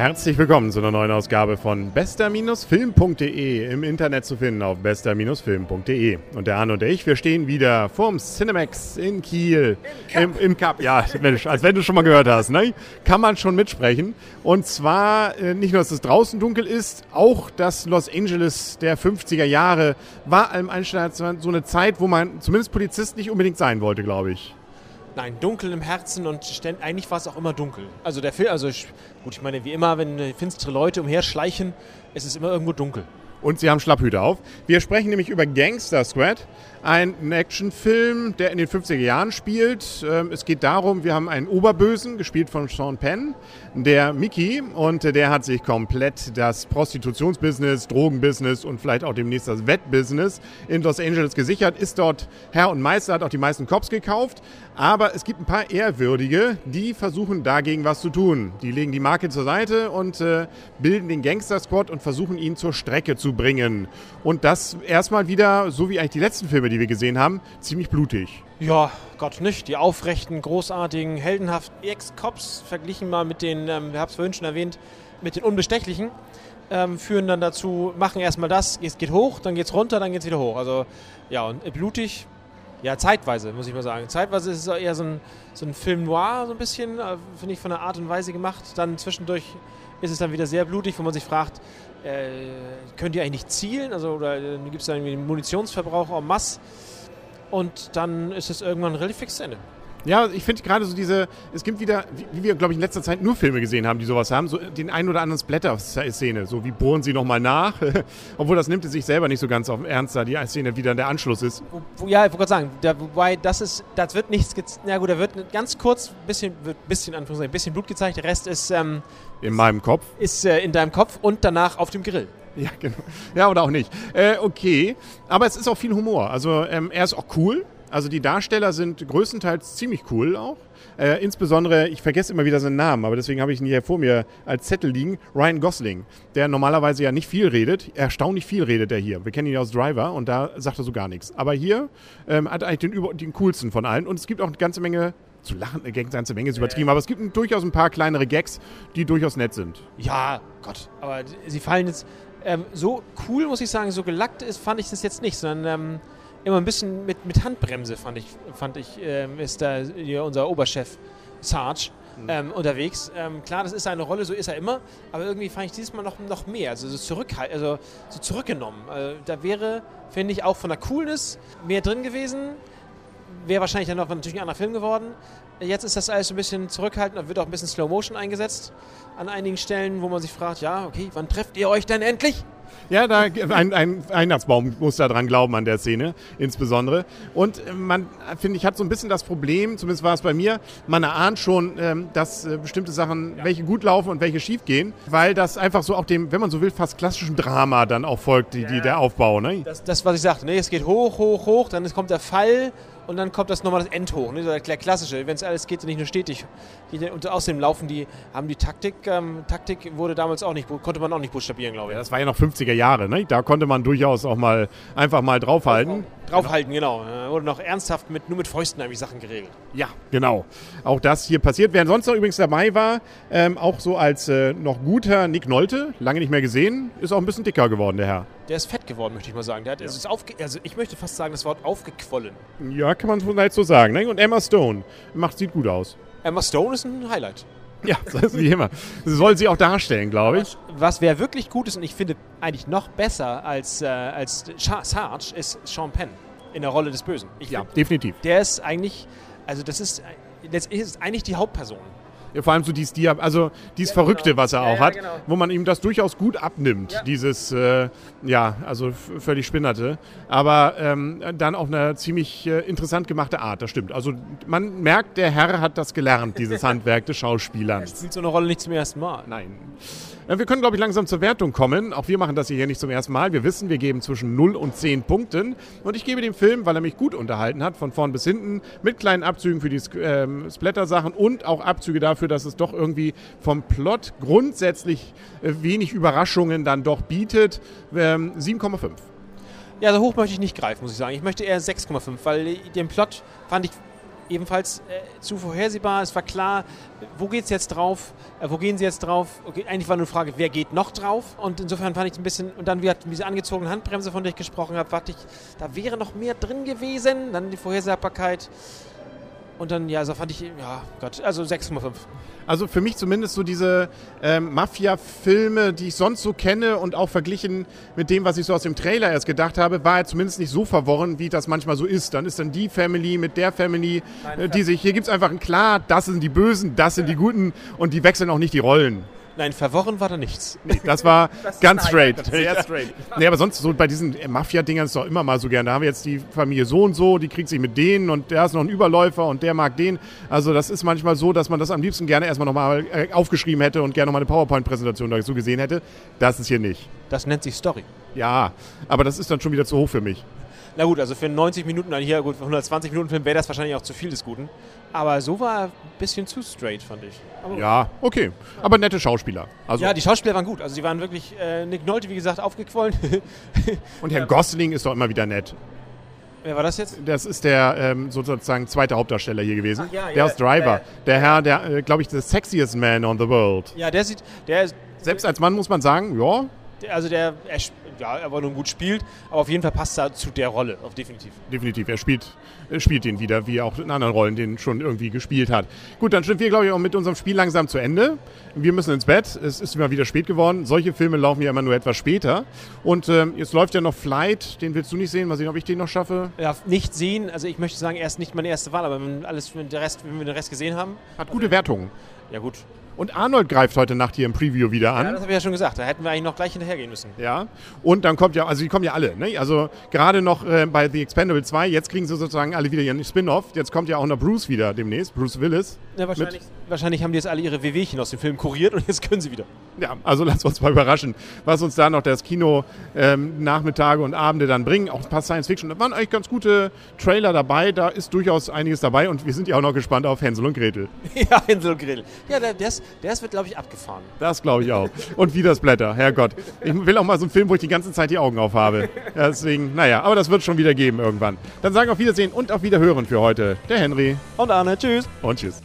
Herzlich willkommen zu einer neuen Ausgabe von bester-film.de im Internet zu finden auf bester-film.de. Und der Arne und ich, wir stehen wieder vorm Cinemax in Kiel. Im Cup. Im, Im Cup. Ja, Mensch, als wenn du schon mal gehört hast, ne? Kann man schon mitsprechen. Und zwar äh, nicht nur, dass es draußen dunkel ist, auch das Los Angeles der 50er Jahre war allem Einstein so eine Zeit, wo man zumindest Polizist nicht unbedingt sein wollte, glaube ich. Nein, dunkel im Herzen und eigentlich war es auch immer dunkel. Also der Film, also ich, gut, ich meine, wie immer, wenn finstere Leute umherschleichen, ist es immer irgendwo dunkel. Und sie haben Schlapphüte auf. Wir sprechen nämlich über Gangster Squad, ein Actionfilm, der in den 50er Jahren spielt. Ähm, es geht darum, wir haben einen Oberbösen, gespielt von Sean Penn, der Mickey, und der hat sich komplett das Prostitutionsbusiness, Drogenbusiness und vielleicht auch demnächst das Wettbusiness in Los Angeles gesichert, ist dort Herr und Meister, hat auch die meisten Cops gekauft. Aber es gibt ein paar Ehrwürdige, die versuchen dagegen was zu tun. Die legen die Marke zur Seite und äh, bilden den Gangster Squad und versuchen ihn zur Strecke zu bringen. Und das erstmal wieder, so wie eigentlich die letzten Filme, die wir gesehen haben, ziemlich blutig. Ja, Gott nicht. Die aufrechten, großartigen, heldenhaften Ex-Cops verglichen mal mit den, ähm, wir haben es vorhin schon erwähnt, mit den Unbestechlichen, ähm, führen dann dazu, machen erstmal das, es geht hoch, dann geht es runter, dann geht es wieder hoch. Also ja, und äh, blutig, ja, zeitweise, muss ich mal sagen. Zeitweise ist es eher so ein, so ein Film noir, so ein bisschen, äh, finde ich, von der Art und Weise gemacht. Dann zwischendurch ist es dann wieder sehr blutig, wo man sich fragt, äh, könnt ihr eigentlich nicht zielen? Also, oder äh, gibt es da irgendwie einen Munitionsverbrauch en masse? Und dann ist es irgendwann relativ fix Ende. Ja, ich finde gerade so diese, es gibt wieder, wie wir, glaube ich, in letzter Zeit nur Filme gesehen haben, die sowas haben, so den einen oder anderen Splatter-Szene, so wie bohren sie nochmal nach, obwohl das nimmt sich selber nicht so ganz auf Ernst, da die Szene wieder der Anschluss ist. Ja, ich wollte gerade sagen, da, wobei das ist, das wird nichts, ja gut, da wird ganz kurz ein bisschen, wird bisschen, Anführungszeichen, ein bisschen Blut gezeigt, der Rest ist... Ähm, in meinem Kopf? Ist äh, in deinem Kopf und danach auf dem Grill. Ja, genau. Ja, oder auch nicht. Äh, okay, aber es ist auch viel Humor. Also ähm, er ist auch cool. Also die Darsteller sind größtenteils ziemlich cool auch. Äh, insbesondere, ich vergesse immer wieder seinen Namen, aber deswegen habe ich ihn hier vor mir als Zettel liegen, Ryan Gosling, der normalerweise ja nicht viel redet. Erstaunlich viel redet er hier. Wir kennen ihn ja aus Driver und da sagt er so gar nichts. Aber hier ähm, hat er eigentlich den, den coolsten von allen und es gibt auch eine ganze Menge zu lachen, eine ganze Menge ist übertrieben, aber es gibt durchaus ein paar kleinere Gags, die durchaus nett sind. Ja, Gott, aber sie fallen jetzt ähm, so cool, muss ich sagen, so gelackt ist, fand ich das jetzt nicht, sondern ähm, immer ein bisschen mit, mit Handbremse, fand ich, fand ich ähm, ist da hier unser Oberchef Sarge mhm. ähm, unterwegs. Ähm, klar, das ist seine Rolle, so ist er immer, aber irgendwie fand ich dieses Mal noch, noch mehr, also so, zurückhalt, also so zurückgenommen. Also, da wäre, finde ich, auch von der Coolness mehr drin gewesen. Wäre wahrscheinlich dann noch natürlich ein anderer Film geworden. Jetzt ist das alles ein bisschen zurückhaltend, wird auch ein bisschen Slow Motion eingesetzt an einigen Stellen, wo man sich fragt, ja, okay, wann trefft ihr euch denn endlich? Ja, da, ein, ein Weihnachtsbaum muss da dran glauben an der Szene, insbesondere. Und äh, man, finde ich, hat so ein bisschen das Problem, zumindest war es bei mir, man erahnt schon, ähm, dass äh, bestimmte Sachen, welche gut laufen und welche schief gehen, weil das einfach so auch dem, wenn man so will, fast klassischen Drama dann auch folgt, die, die der Aufbau. Ne? Das, das, was ich sagte, ne? es geht hoch, hoch, hoch, dann kommt der Fall und dann kommt das nochmal das Endhoch, ne? der klassische, wenn es alles geht, nicht nur stetig. und außerdem laufen die, haben die Taktik, ähm, Taktik wurde damals auch nicht, konnte man auch nicht buchstabieren, glaube ich. Ja, das war ja noch 50er Jahre, ne? da konnte man durchaus auch mal einfach mal draufhalten. Draufhalten, genau. genau. Wurde noch ernsthaft mit, nur mit Fäusten eigentlich Sachen geregelt. Ja, genau. Auch das hier passiert. Wer sonst noch übrigens dabei war, ähm, auch so als äh, noch guter Nick Nolte, lange nicht mehr gesehen, ist auch ein bisschen dicker geworden, der Herr. Der ist fett geworden, möchte ich mal sagen. Der hat, ja. ist aufge also ich möchte fast sagen, das Wort aufgequollen. Ja, kann man vielleicht so sagen. Ne? Und Emma Stone macht, sieht gut aus. Emma Stone ist ein Highlight. Ja, das ist wie immer. Das soll sie auch darstellen, glaube ich. Was wäre wirklich gut ist und ich finde eigentlich noch besser als, äh, als Sarge ist Sean Penn in der Rolle des Bösen. Ich ja, find, definitiv. Der ist eigentlich, also das ist, das ist eigentlich die Hauptperson. Ja, vor allem so dieses, also dieses ja, Verrückte, genau. was er auch ja, hat, genau. wo man ihm das durchaus gut abnimmt, dieses, äh, ja, also völlig Spinnerte, aber ähm, dann auf eine ziemlich äh, interessant gemachte Art, das stimmt. Also man merkt, der Herr hat das gelernt, dieses Handwerk des Schauspielers. Er spielt so eine Rolle nicht zum ersten Mal. Nein. Wir können, glaube ich, langsam zur Wertung kommen. Auch wir machen das hier nicht zum ersten Mal. Wir wissen, wir geben zwischen 0 und 10 Punkten. Und ich gebe dem Film, weil er mich gut unterhalten hat, von vorn bis hinten, mit kleinen Abzügen für die ähm, Splatter-Sachen und auch Abzüge dafür, dass es doch irgendwie vom Plot grundsätzlich äh, wenig Überraschungen dann doch bietet, ähm, 7,5. Ja, so hoch möchte ich nicht greifen, muss ich sagen. Ich möchte eher 6,5, weil den Plot fand ich ebenfalls äh, zu vorhersehbar. Es war klar, wo geht es jetzt drauf? Äh, wo gehen sie jetzt drauf? Okay, eigentlich war nur eine Frage, wer geht noch drauf? Und insofern fand ich ein bisschen, und dann wie diese angezogene Handbremse, von der ich gesprochen habe, dachte ich, da wäre noch mehr drin gewesen. Dann die Vorhersehbarkeit. Und dann, ja, also fand ich, ja, Gott, also 6,5. Also für mich zumindest so diese ähm, Mafia-Filme, die ich sonst so kenne und auch verglichen mit dem, was ich so aus dem Trailer erst gedacht habe, war er zumindest nicht so verworren, wie das manchmal so ist. Dann ist dann die Family mit der Family, Nein, äh, die sich, hier gibt es einfach ein klar, das sind die Bösen, das sind die Guten und die wechseln auch nicht die Rollen. Nein, verworren war da nichts. Nee, das war das ganz straight. Sehr straight. Nee, aber sonst so bei diesen Mafia-Dingern ist es doch immer mal so gern. Da haben wir jetzt die Familie so und so, die kriegt sich mit denen und der ist noch ein Überläufer und der mag den. Also das ist manchmal so, dass man das am liebsten gerne erstmal nochmal äh, aufgeschrieben hätte und gerne nochmal eine PowerPoint-Präsentation dazu gesehen hätte. Das ist hier nicht. Das nennt sich Story. Ja, aber das ist dann schon wieder zu hoch für mich. Na gut, also für 90 Minuten, hier gut, für 120 Minuten Film wäre das wahrscheinlich auch zu viel des Guten. Aber so war ein bisschen zu straight, fand ich. Aber ja, okay. Aber nette Schauspieler. Also ja, die Schauspieler waren gut. Also die waren wirklich, äh, Nick Nolte, wie gesagt, aufgequollen. Und Herr Gosling ist doch immer wieder nett. Wer war das jetzt? Das ist der ähm, sozusagen zweite Hauptdarsteller hier gewesen. Ach, ja, der ja, aus Driver. Äh, der Herr, der, äh, glaube ich, the sexiest man on the world. Ja, der sieht, der ist, Selbst als Mann muss man sagen, ja. Also der, er, ja, aber nur gut spielt, aber auf jeden Fall passt er zu der Rolle, auf definitiv. Definitiv, er spielt, er spielt den wieder, wie er auch in anderen Rollen den schon irgendwie gespielt hat. Gut, dann sind wir, glaube ich, auch mit unserem Spiel langsam zu Ende. Wir müssen ins Bett, es ist immer wieder spät geworden. Solche Filme laufen ja immer nur etwas später. Und ähm, jetzt läuft ja noch Flight, den willst du nicht sehen, mal sehen, ob ich den noch schaffe. Ja, nicht sehen, also ich möchte sagen, er ist nicht meine erste Wahl, aber wenn, alles, wenn, der Rest, wenn wir den Rest gesehen haben. Hat gute also, Wertungen. Ja gut, und Arnold greift heute Nacht hier im Preview wieder an. Ja, das habe ich ja schon gesagt. Da hätten wir eigentlich noch gleich hinterhergehen müssen. Ja. Und dann kommt ja, also die kommen ja alle. Ne? Also gerade noch äh, bei The Expendable 2, jetzt kriegen sie sozusagen alle wieder ihren Spin-off. Jetzt kommt ja auch noch Bruce wieder demnächst, Bruce Willis. Ja, wahrscheinlich, wahrscheinlich haben die jetzt alle ihre Wehwehchen aus dem Film kuriert und jetzt können sie wieder. Ja, also lass uns mal überraschen, was uns da noch das Kino ähm, Nachmittage und Abende dann bringen. Auch ein paar Science-Fiction. Da waren eigentlich ganz gute Trailer dabei. Da ist durchaus einiges dabei und wir sind ja auch noch gespannt auf Hänsel und Gretel. ja, Hänsel und Gretel. Ja, der, ist, wird, glaube ich, ab abgefahren. Das glaube ich auch. Und wie das Blätter, Herrgott. Ich will auch mal so einen Film, wo ich die ganze Zeit die Augen auf habe. Deswegen, naja, aber das wird schon wieder geben irgendwann. Dann sagen wir auf Wiedersehen und auf Wiederhören für heute. Der Henry. Und Arne. Tschüss. Und tschüss.